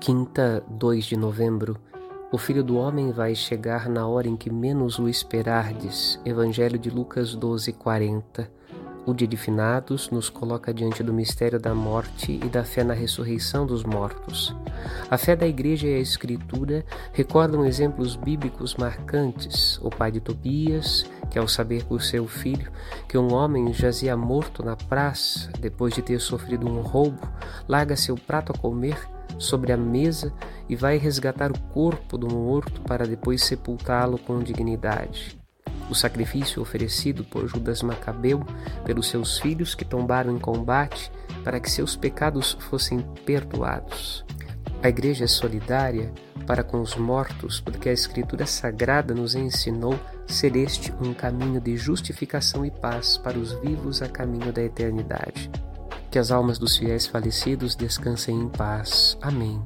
Quinta, 2 de novembro. O Filho do Homem vai chegar na hora em que menos o esperardes. Evangelho de Lucas 12, 40. O dia de finados nos coloca diante do mistério da morte e da fé na ressurreição dos mortos. A fé da Igreja e a Escritura recordam exemplos bíblicos marcantes. O pai de Tobias, que ao saber por seu filho que um homem jazia morto na praça depois de ter sofrido um roubo, larga seu prato a comer sobre a mesa e vai resgatar o corpo do morto para depois sepultá-lo com dignidade o sacrifício oferecido por Judas Macabeu pelos seus filhos que tombaram em combate para que seus pecados fossem perdoados. A igreja é solidária para com os mortos, porque a Escritura Sagrada nos ensinou ser este um caminho de justificação e paz para os vivos a caminho da eternidade. Que as almas dos fiéis falecidos descansem em paz. Amém.